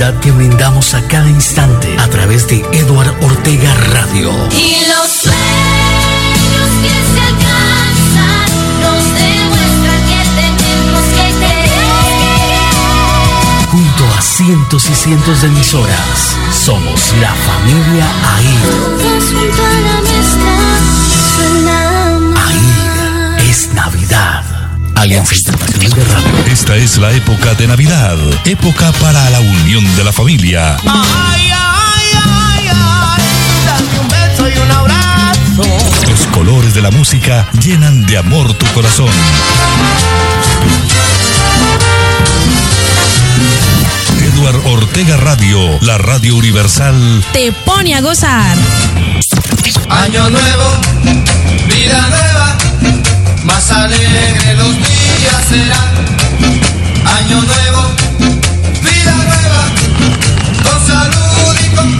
la felicidad que brindamos a cada instante a través de Eduard Ortega Radio. Y los sueños que se alcanzan nos demuestran que tenemos que querer. Junto a cientos y cientos de emisoras, somos la familia AIR. Todos junto a la mesa Alianza Internacional de Radio. Esta es la época de Navidad, época para la unión de la familia. Ay, ay, ay, ay, dame un beso y un abrazo. Los colores de la música llenan de amor tu corazón. Eduard Ortega Radio, la radio universal. Te pone a gozar. Año nuevo, vida nueva, más alegre los días serán. Año nuevo, vida nueva, con salud y con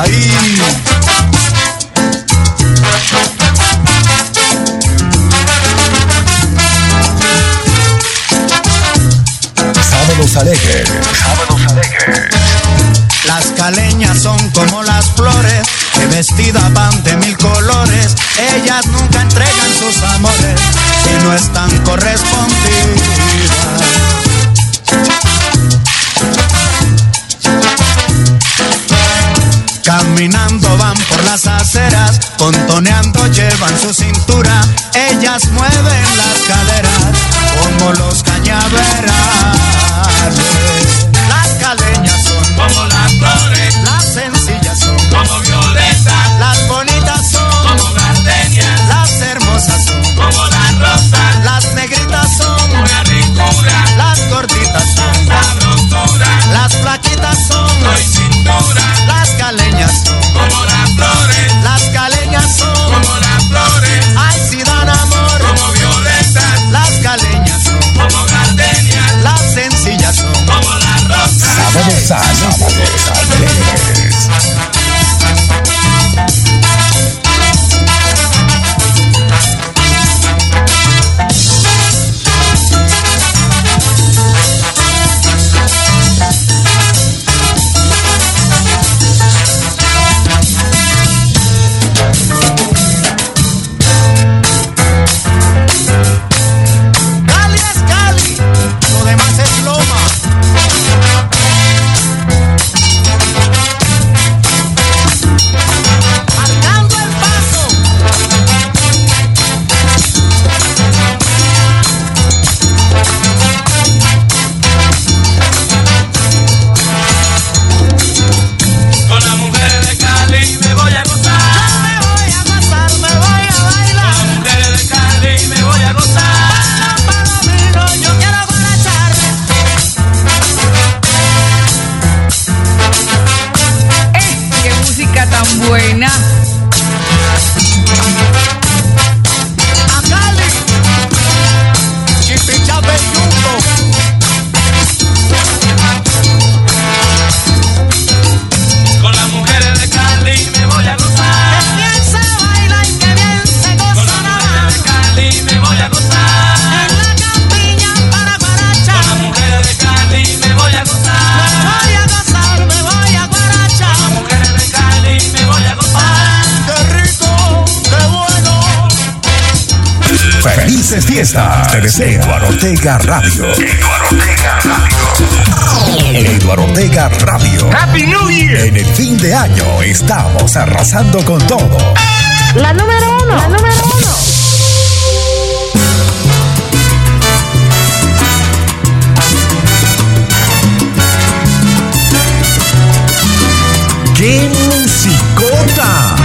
Ahí. Sábados alegres. Las caleñas son como las flores que vestidas van de mil colores. Ellas nunca entregan sus amores si no están correspondidas. Caminando van por las aceras, contoneando llevan su cintura. Ellas mueven las caderas como los cañaverales. Sucesso. Ortega Radio. Eduardo Ortega Radio. Eduardo Ortega Radio. Happy New Year. En el fin de año estamos arrasando con todo. La número uno, la número uno. ¡Qué musicota!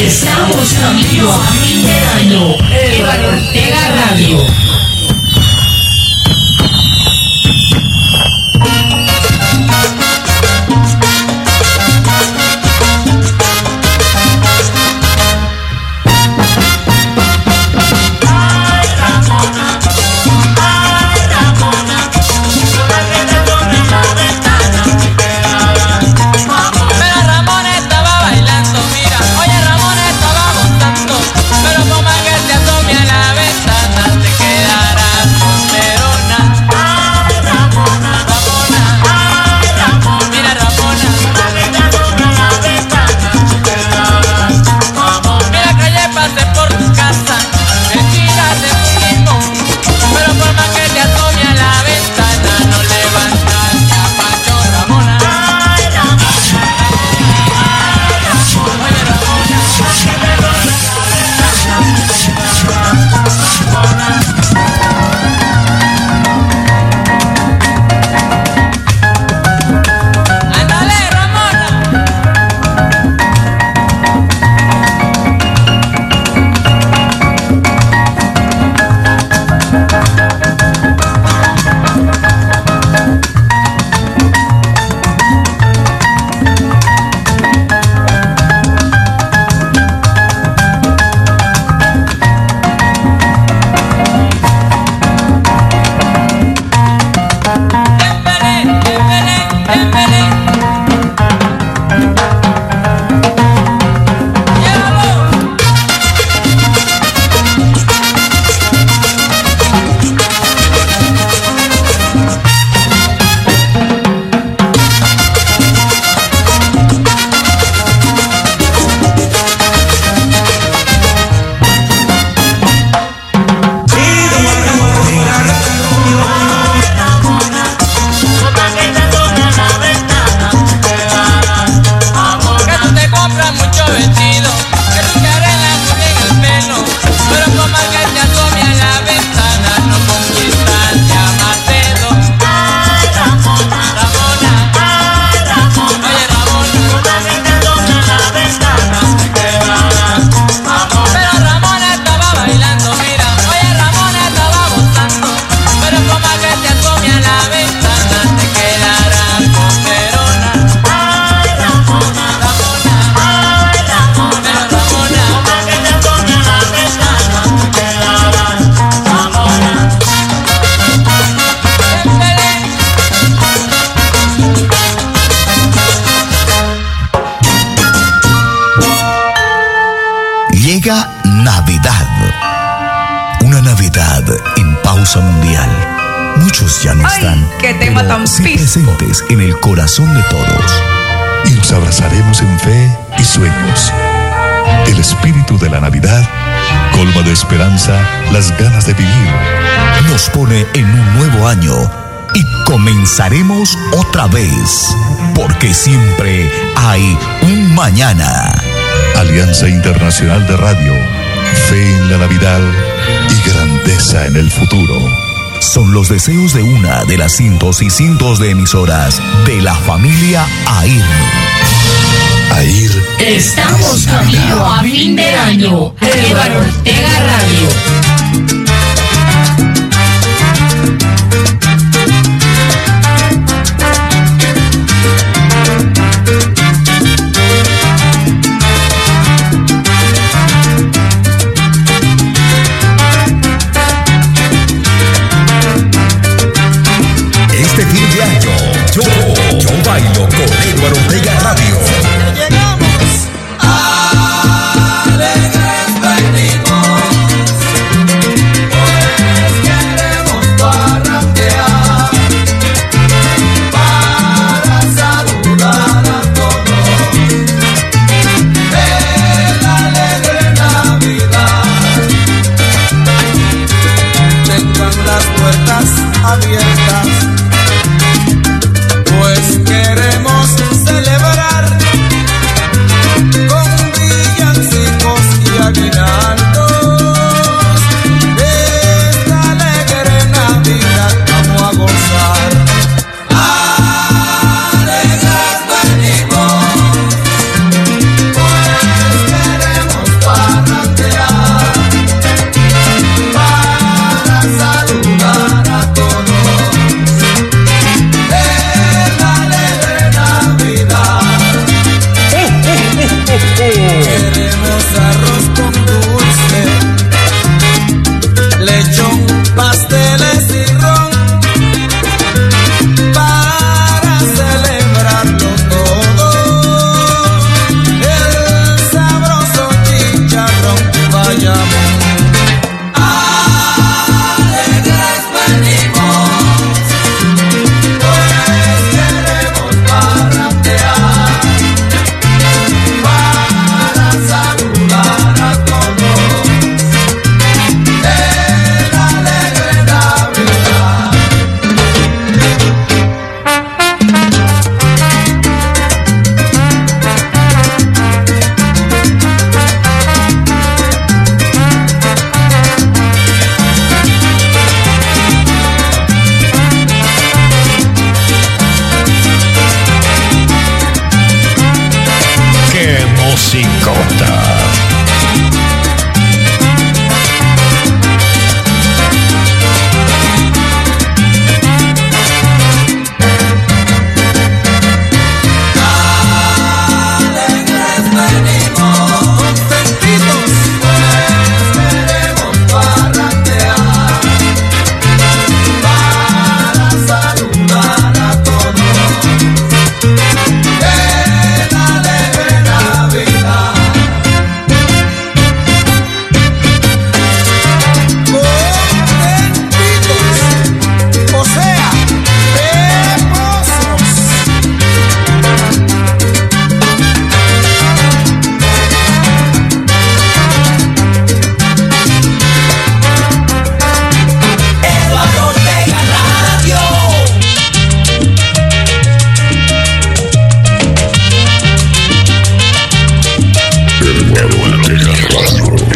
Estamos camino a fin de año. Eva Ortega Radio. corazón de todos y nos abrazaremos en fe y sueños. El espíritu de la Navidad colma de esperanza las ganas de vivir. Nos pone en un nuevo año y comenzaremos otra vez, porque siempre hay un mañana. Alianza Internacional de Radio, fe en la Navidad y grandeza en el futuro son los deseos de una de las cientos y cientos de emisoras de la familia AIR. AIR. Estamos camino a fin de año. Álvaro Ortega Radio.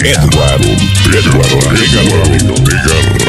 Edward, Edward, Edward, Edward, Edward.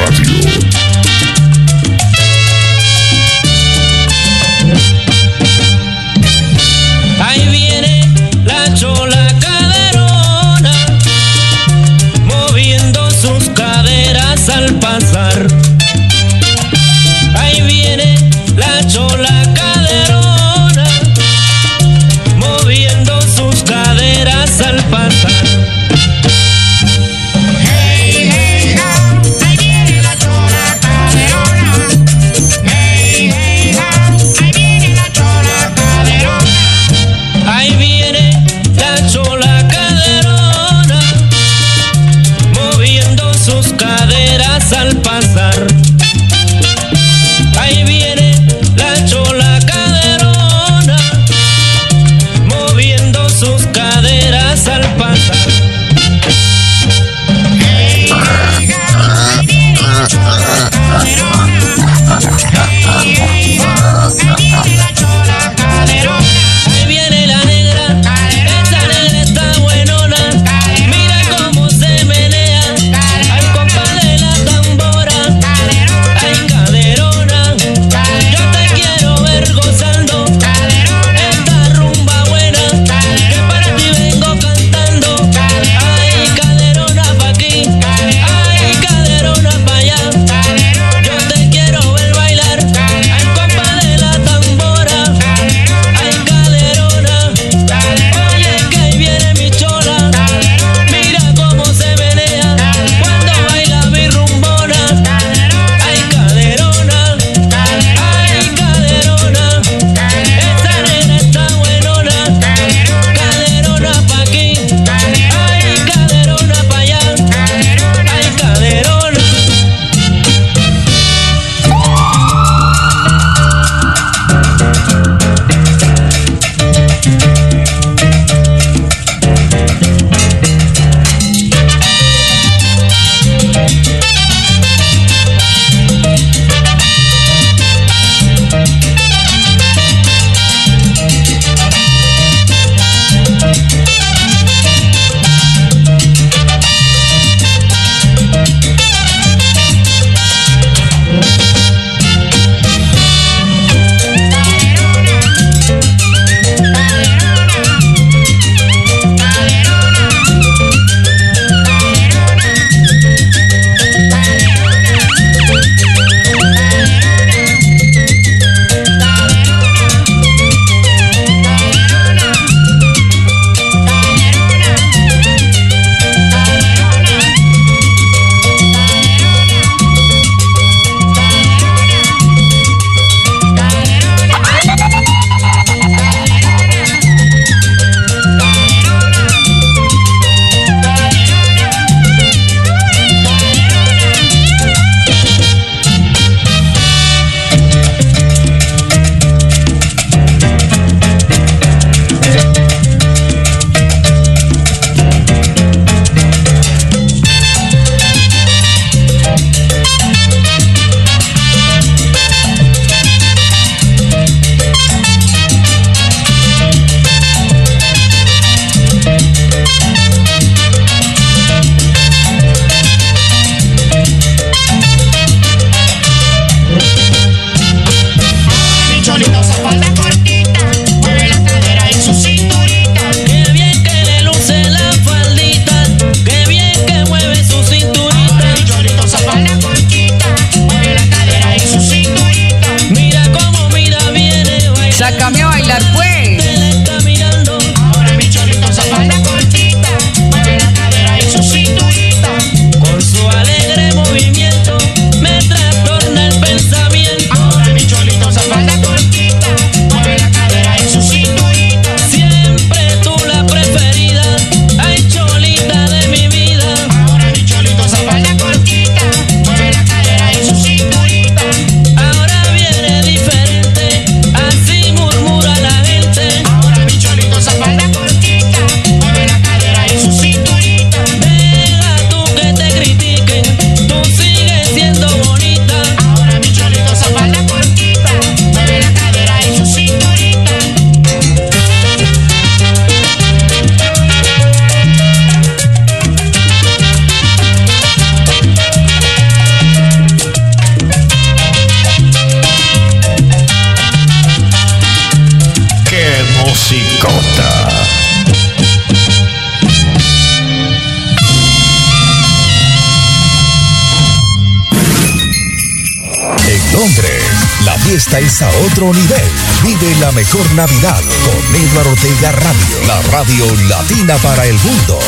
a otro nivel. Vive la mejor Navidad con Eduardo Ortega Radio, la radio latina para el mundo.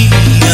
You.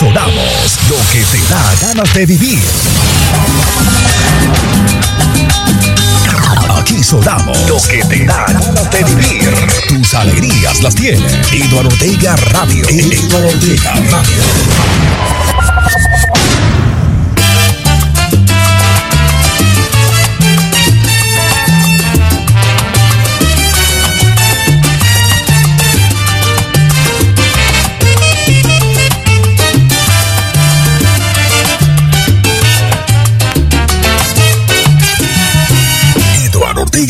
Sonamos lo que te da ganas de vivir. Aquí sonamos lo que te da ganas de vivir. Tus alegrías las tiene Eduardo Ortega Radio. Eduardo Ortega Radio.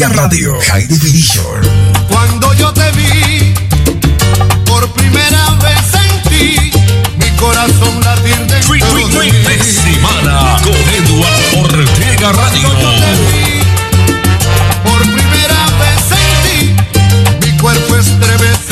Mega Radio, High Division. Cuando yo te vi, por primera vez sentí mi corazón latir de Free Week de semana con Eduardo Ortega Radio. Cuando yo te vi, por primera vez sentí mi cuerpo estremecido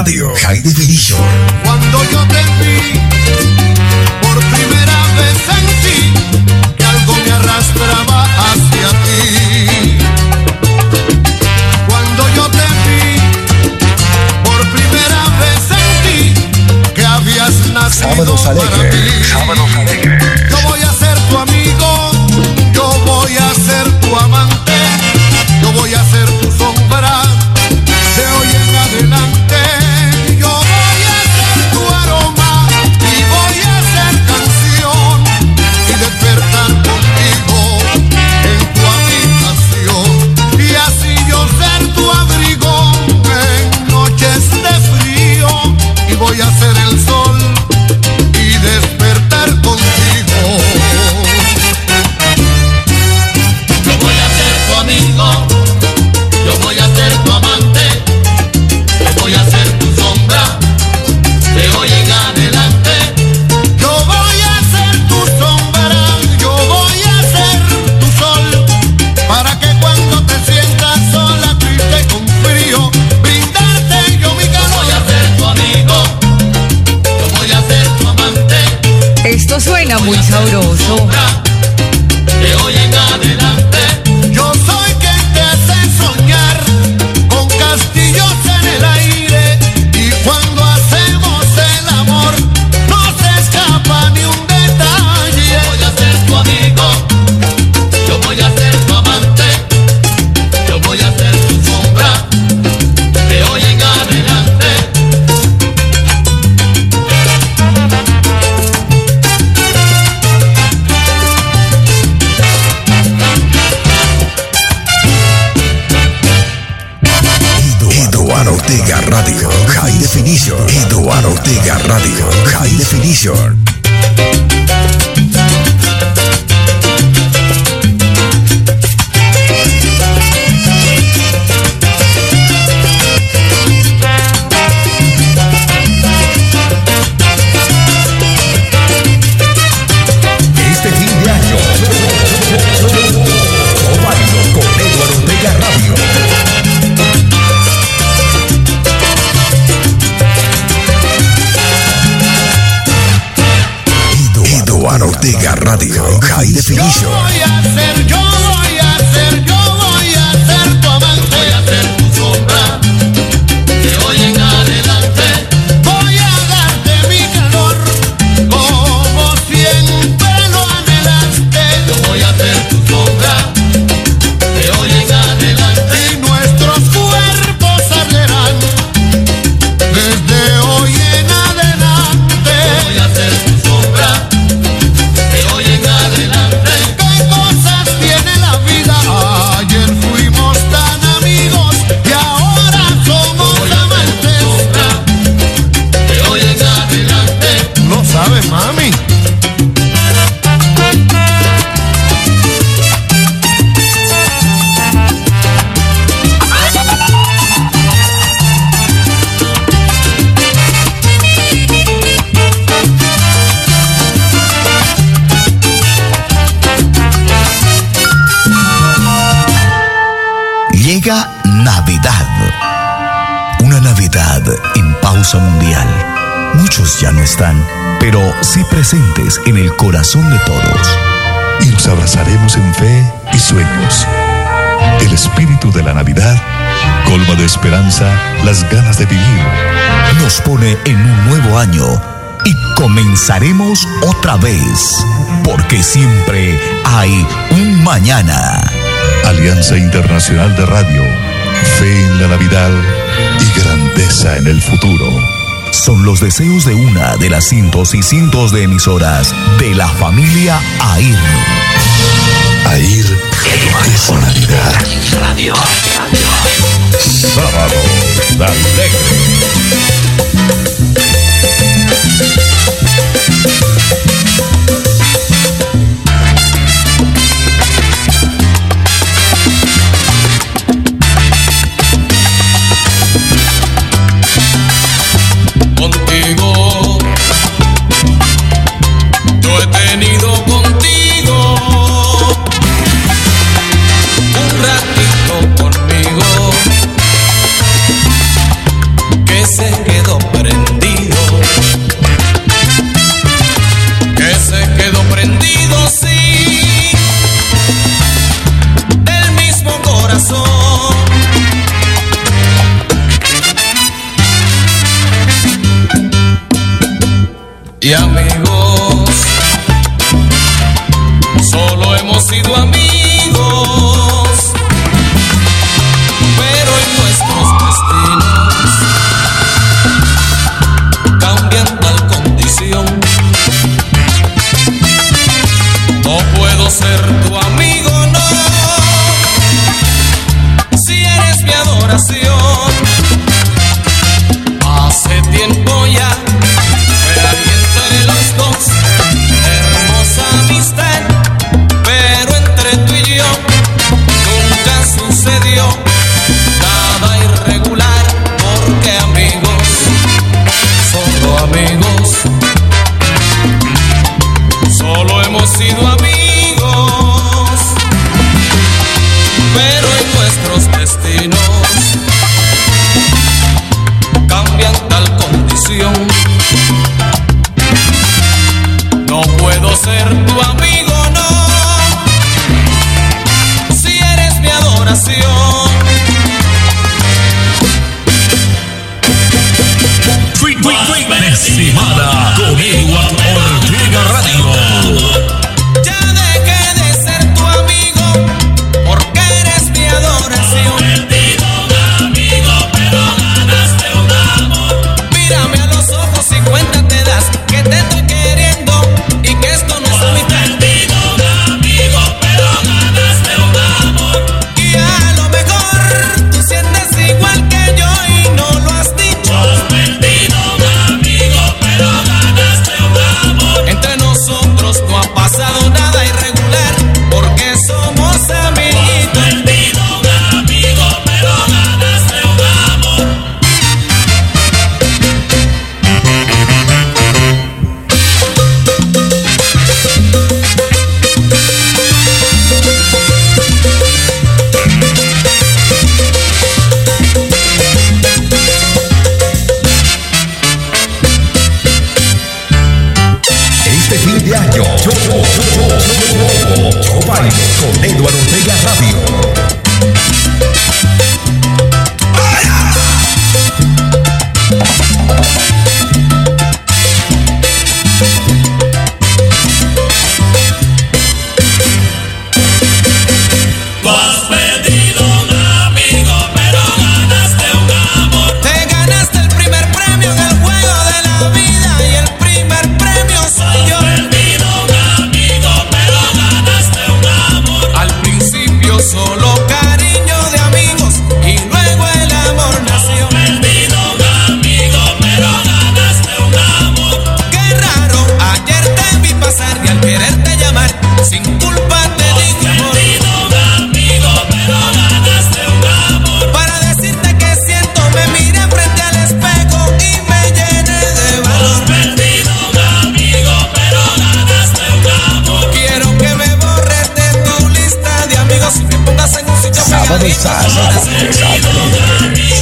Radio High Definition. Edition. High Definition. en el corazón de todos. Y nos abrazaremos en fe y sueños. El espíritu de la Navidad colma de esperanza las ganas de vivir. Nos pone en un nuevo año y comenzaremos otra vez, porque siempre hay un mañana. Alianza Internacional de Radio, fe en la Navidad y grandeza en el futuro son los deseos de una de las cientos y cientos de emisoras de la familia AIR. AIR es sonoridad. Radio. Sábado de fin de año. Yo, yo, yo, yo, yo bailo con Eduardo Ortega Radio. ¡Para! satisfies.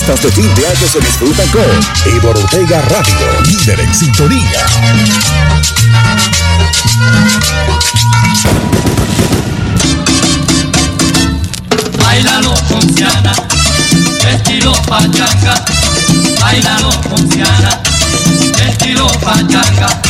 fiestas de fin de año se disfrutan con Ivor Ortega Radio, líder en sintonía. Bailalo con Ciana, estilo pachanga. Bailalo con Ciana, estilo pachanga.